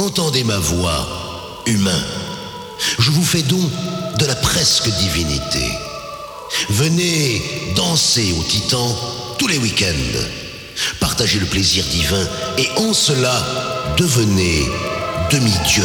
Entendez ma voix, humain. Je vous fais don de la presque divinité. Venez danser au Titan tous les week-ends. Partagez le plaisir divin et en cela, devenez demi-dieu.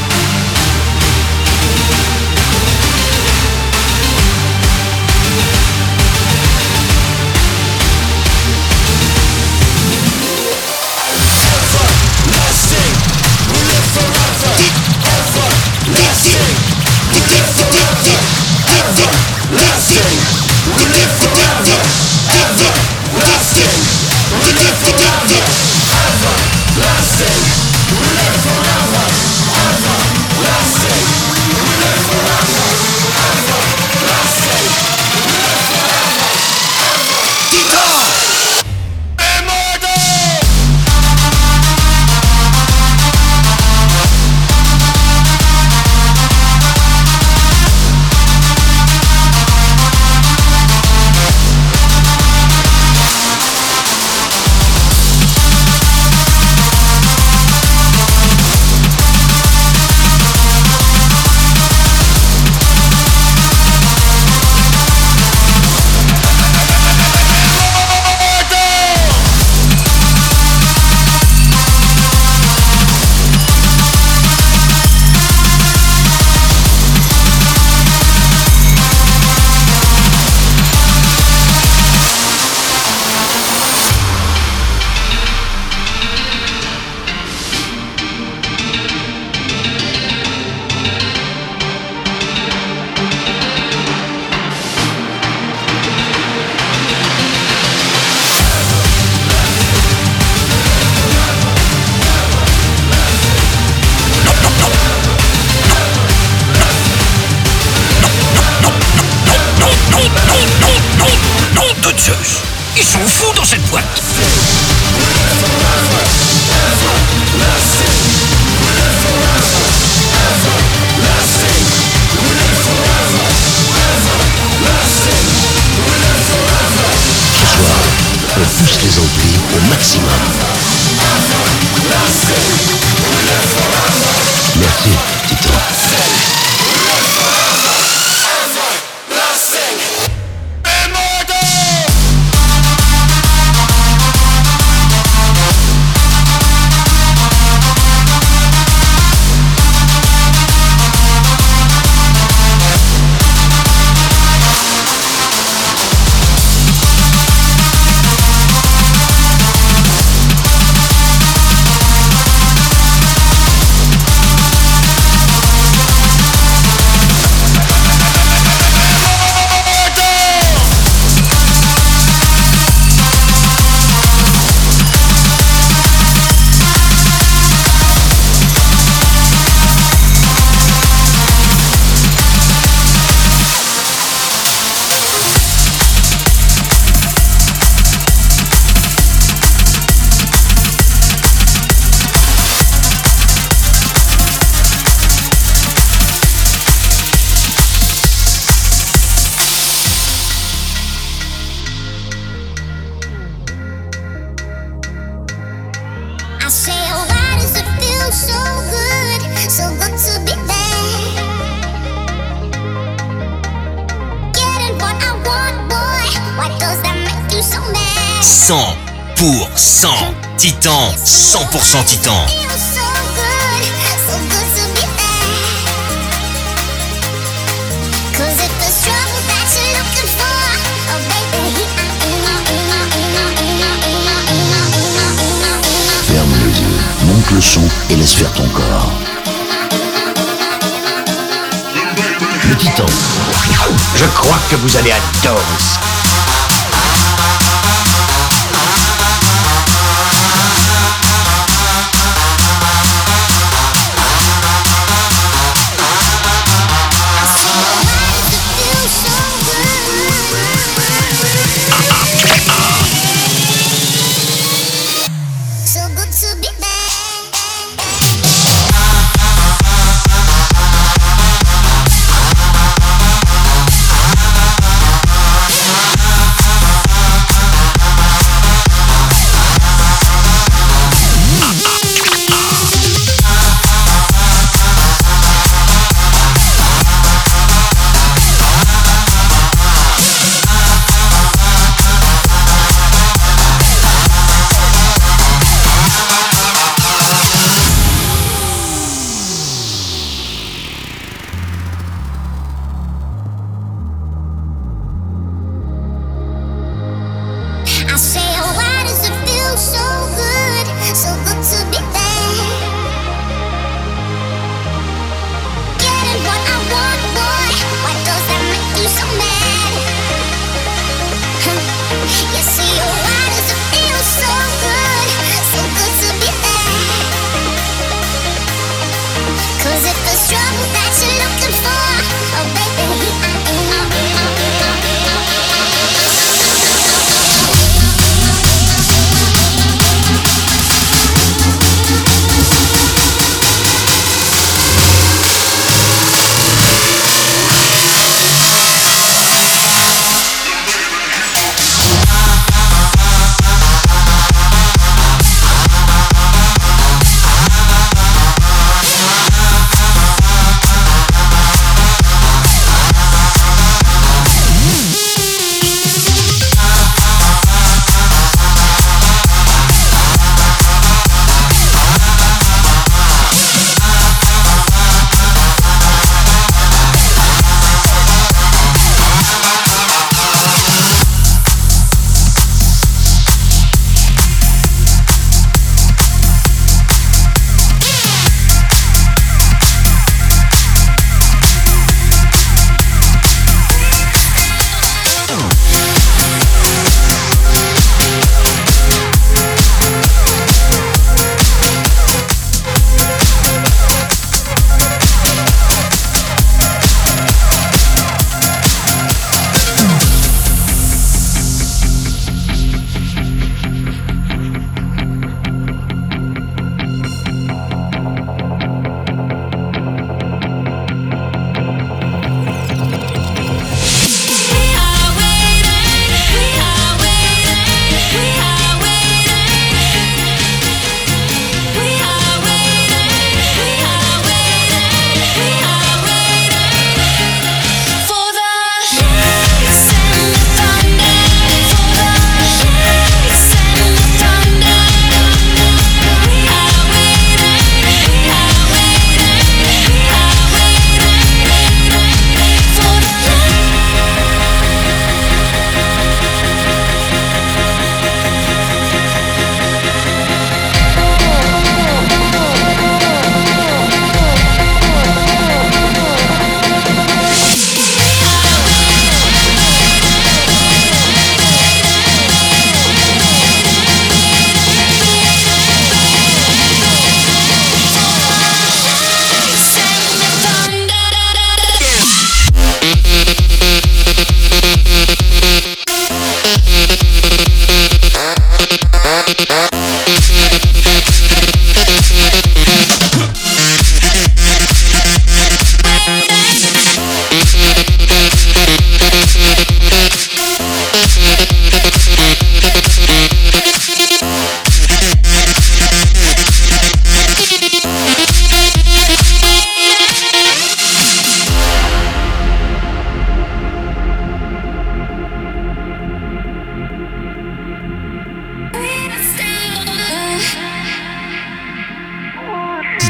pousse les oublis au maximum. 100% Titan. Ferme les yeux, monte le son et laisse faire ton corps. Le titan. Je crois que vous allez adorer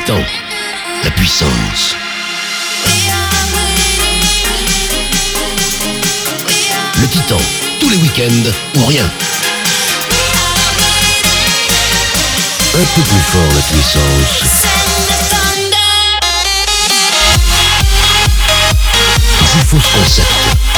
la puissance. Le titan, tous les week-ends ou rien. Un peu plus fort la puissance. Je fausse concept.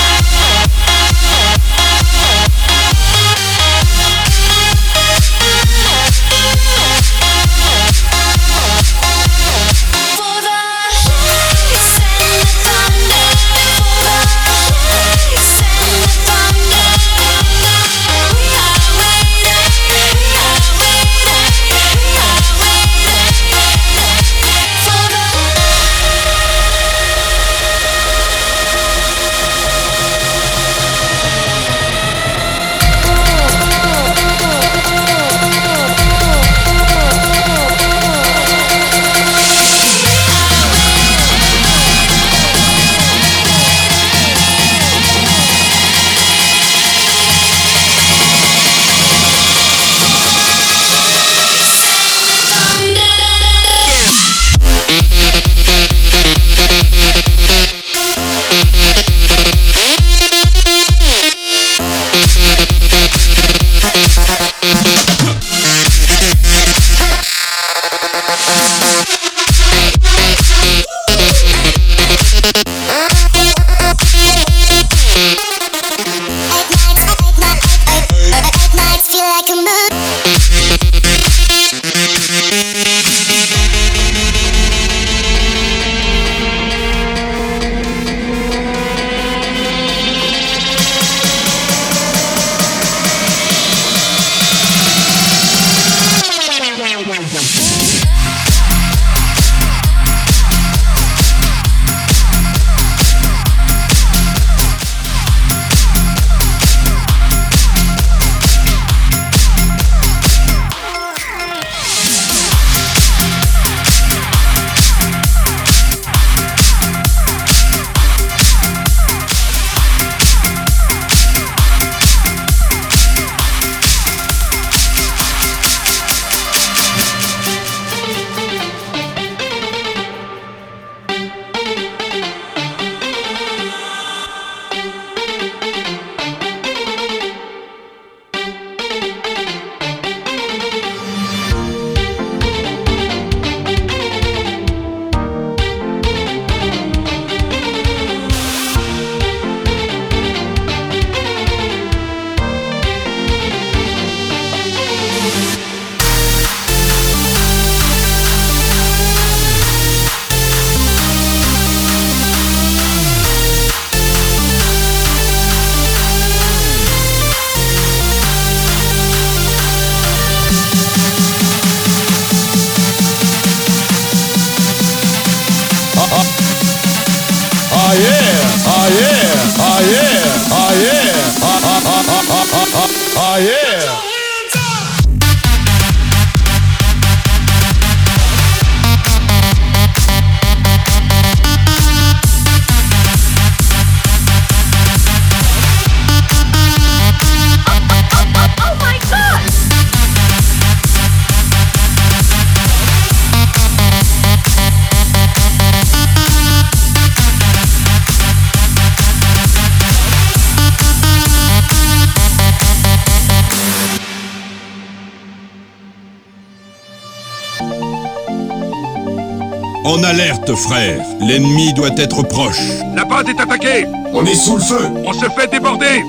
Alerte, frère. L'ennemi doit être proche. La base est attaquée On est sous le feu On se fait déborder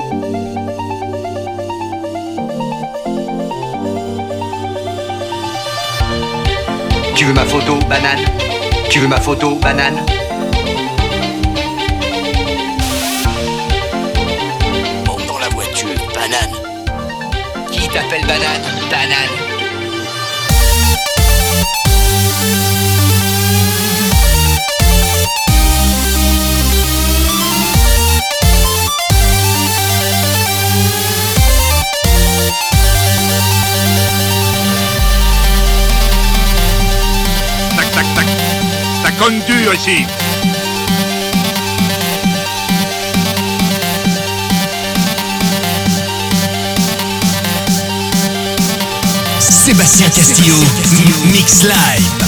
Tu veux ma photo, banane? Tu veux ma photo, banane? Monte dans la voiture, banane. Qui t'appelle banane? Banane conne dur ici Sébastien Castillo, Mix Live.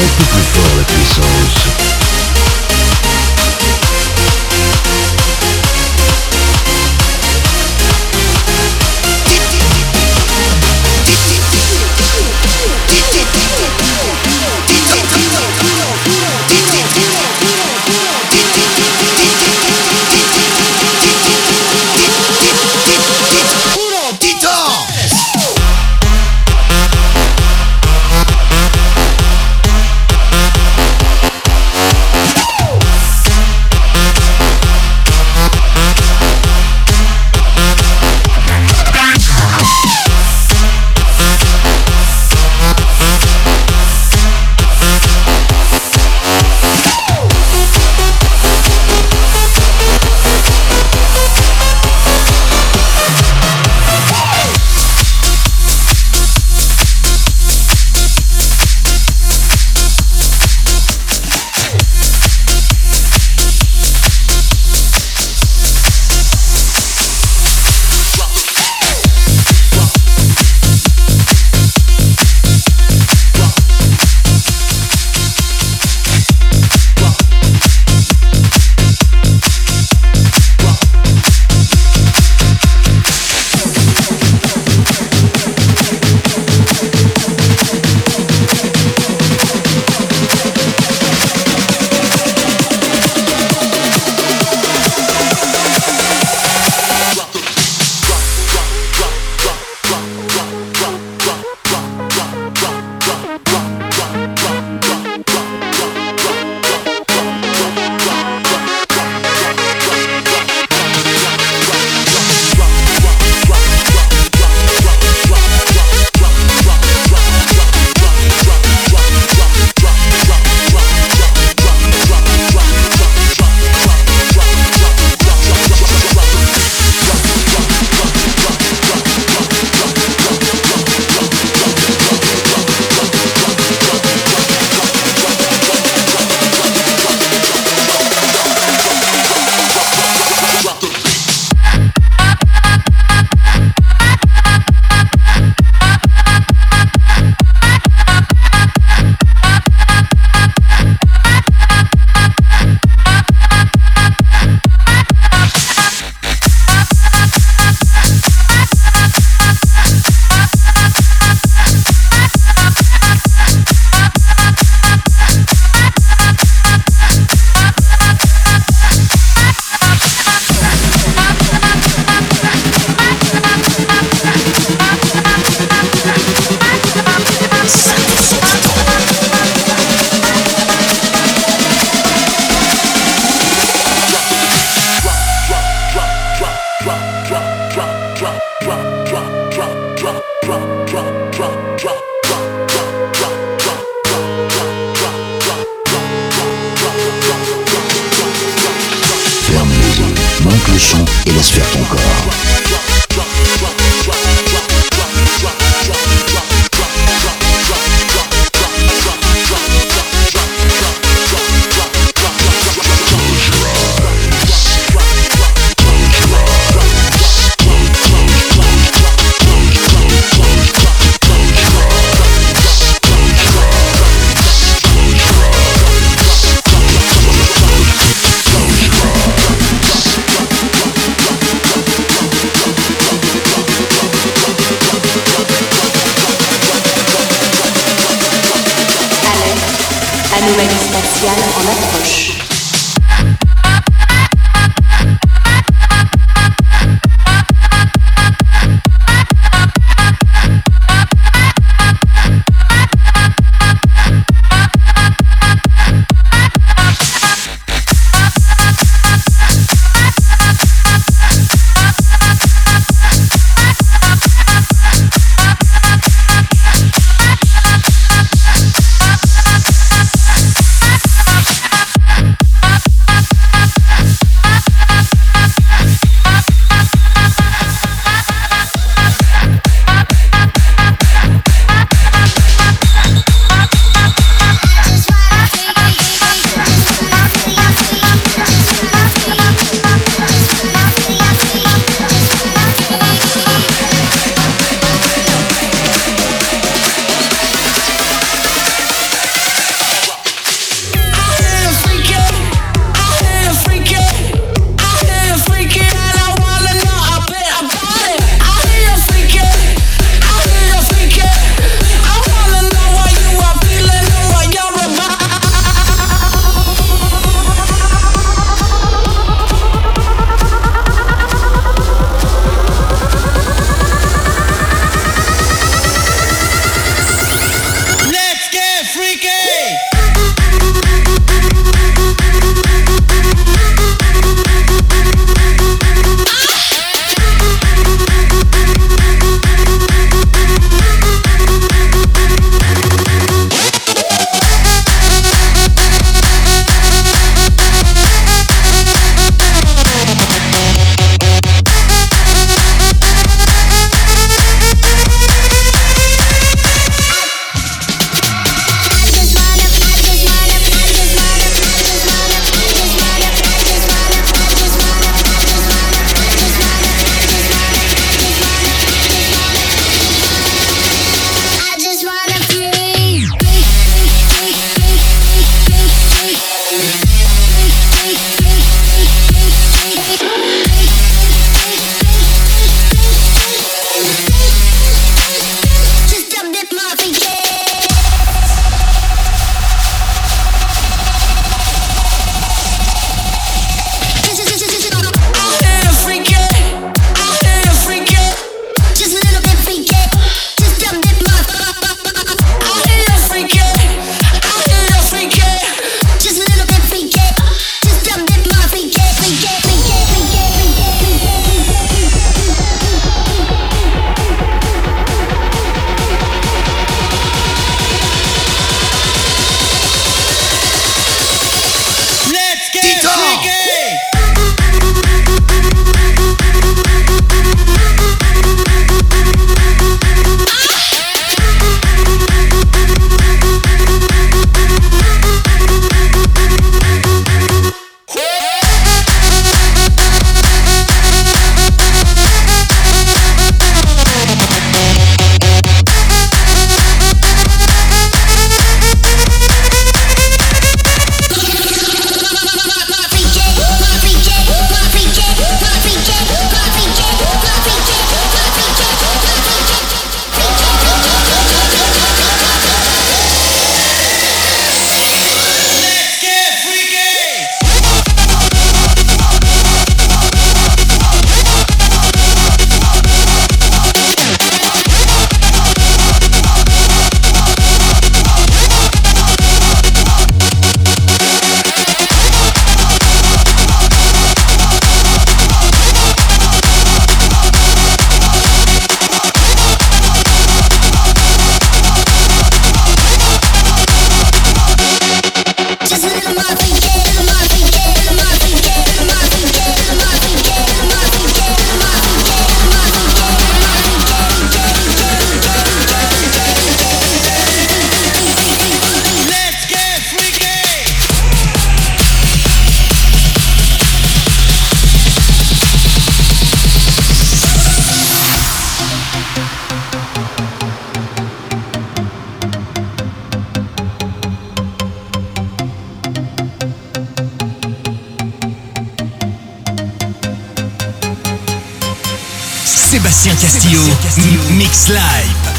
Un peu plus fort la Castillo, Mix Live.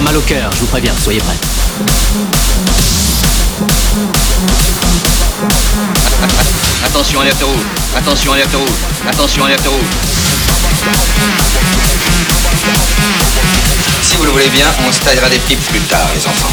mal au cœur, je vous préviens, soyez prêts. Attention à l'after rouge, attention à rouge, attention à l'after rouge. Si vous le voulez bien, on se taillera des pipes plus tard, les enfants.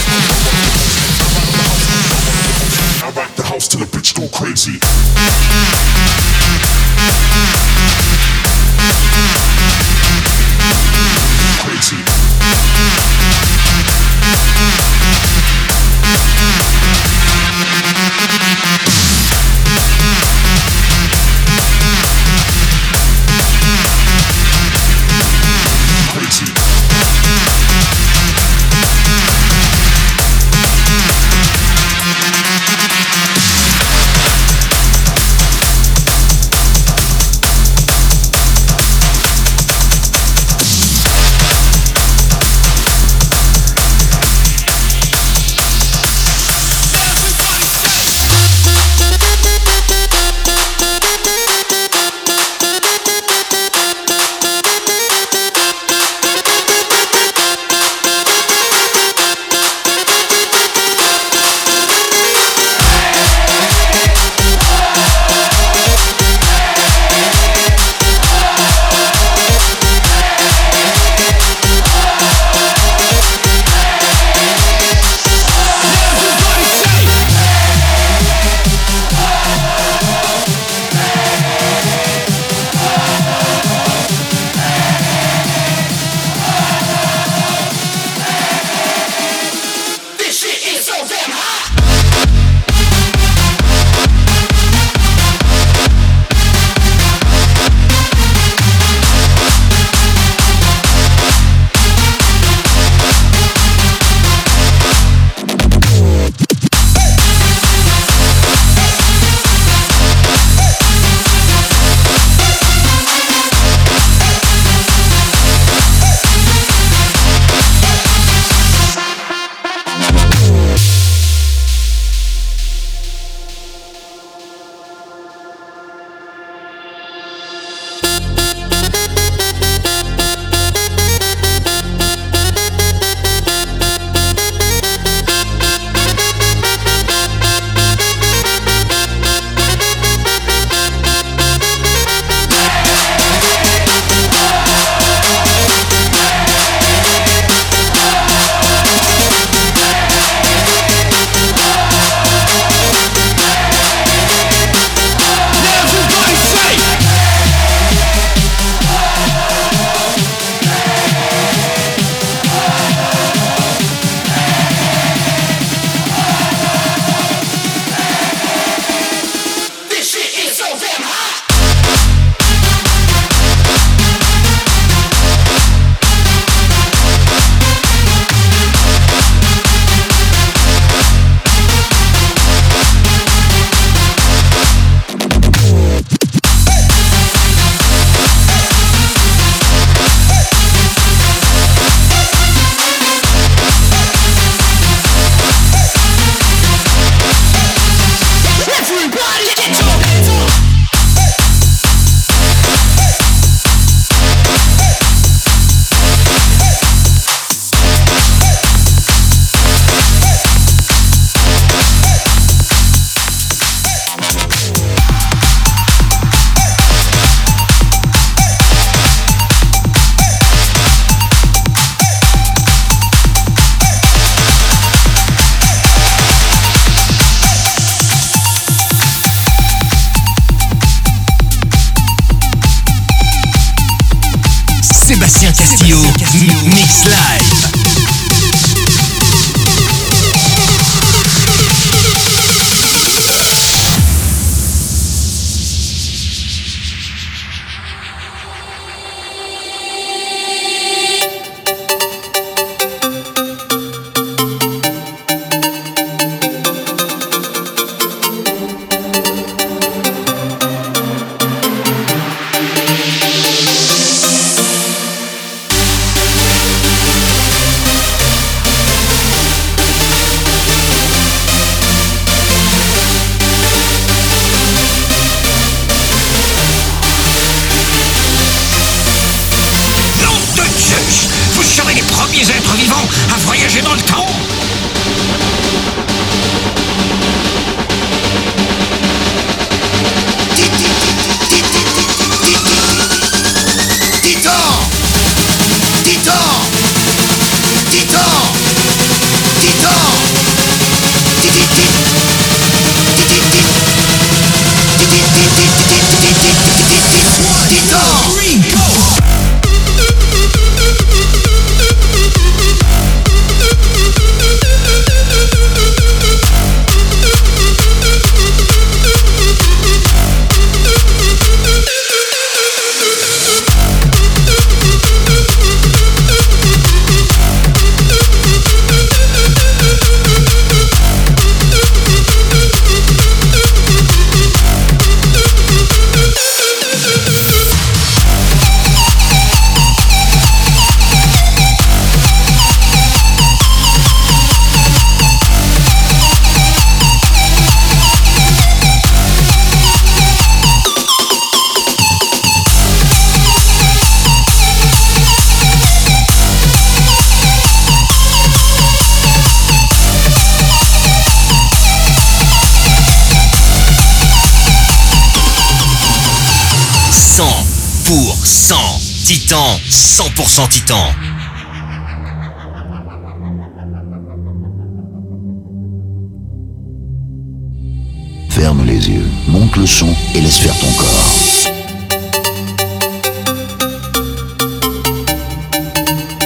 Les yeux, monte le son et laisse faire ton corps.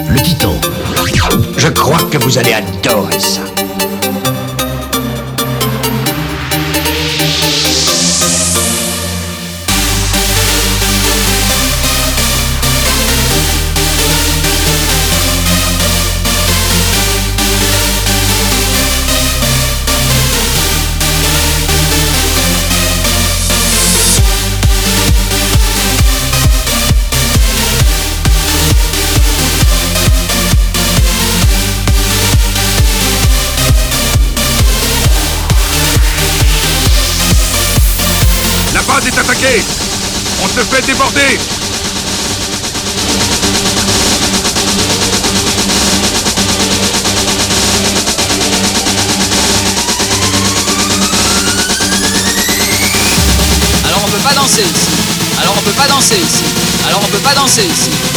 Le Titan. Je crois que vous allez adorer ça. Alors on peut pas danser ici. Alors on peut pas danser ici. Alors on peut pas danser ici.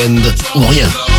Week-end ou rien.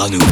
hanım.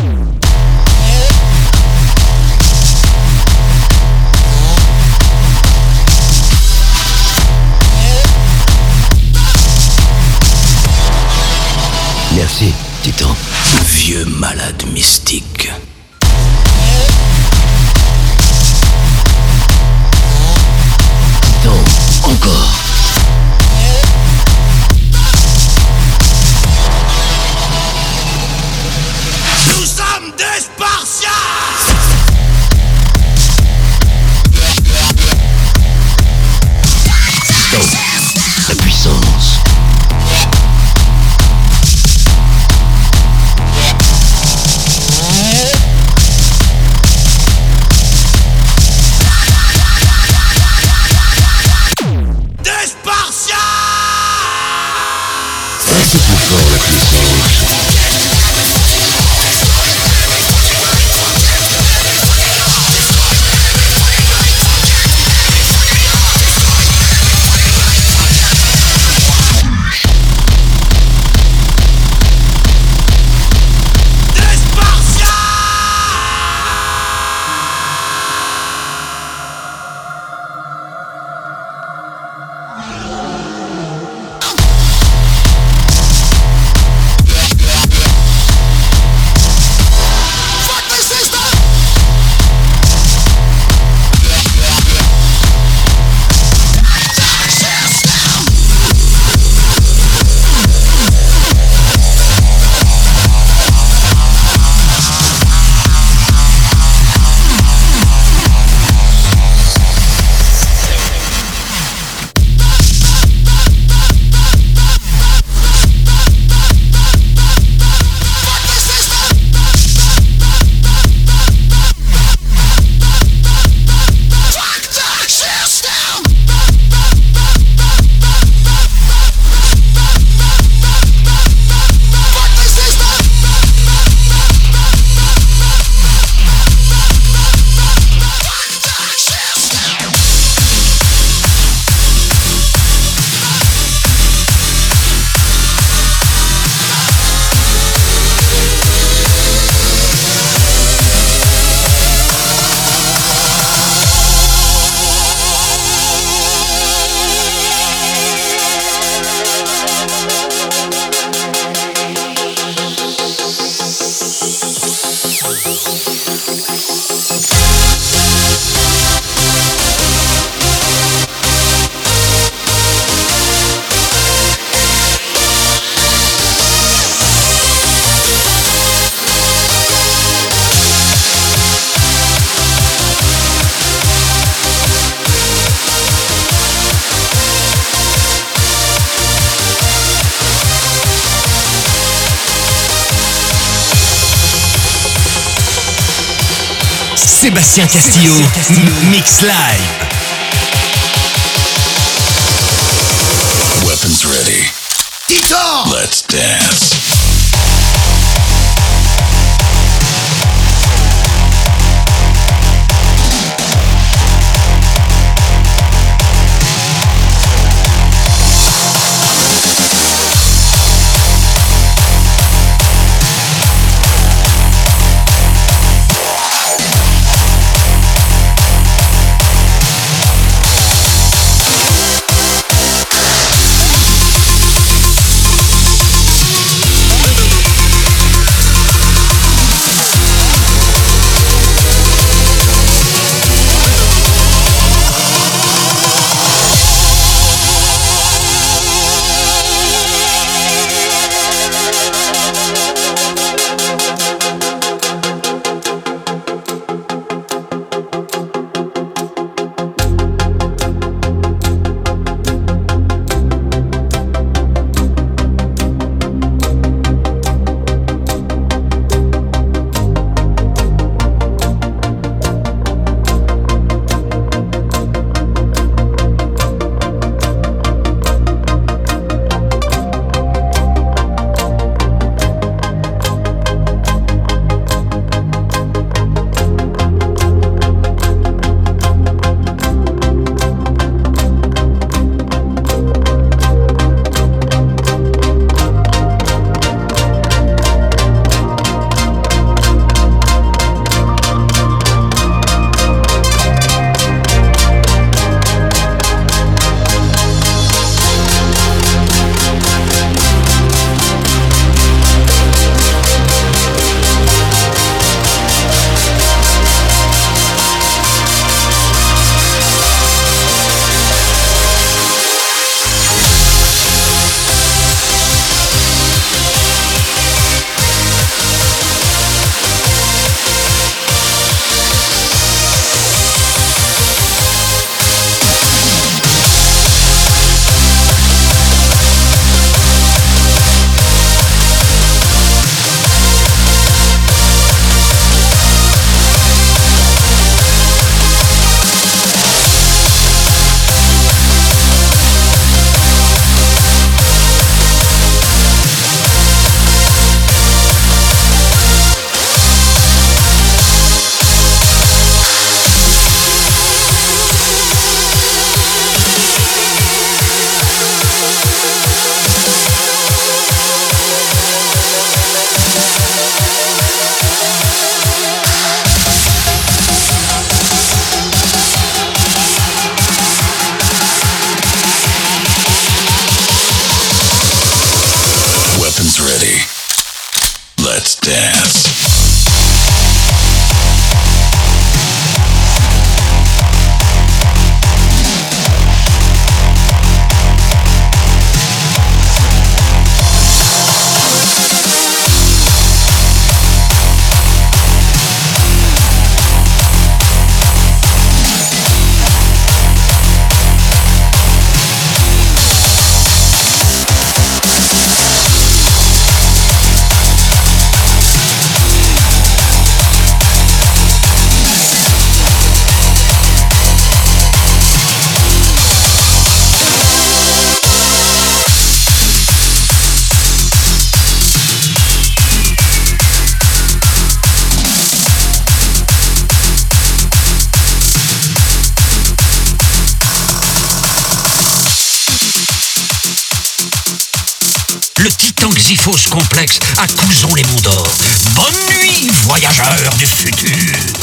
Sébastien Castillo, Mix Live. Weapons ready. Titan Let's dance. Complexe à les monts d'Or. Bonne nuit, voyageurs du futur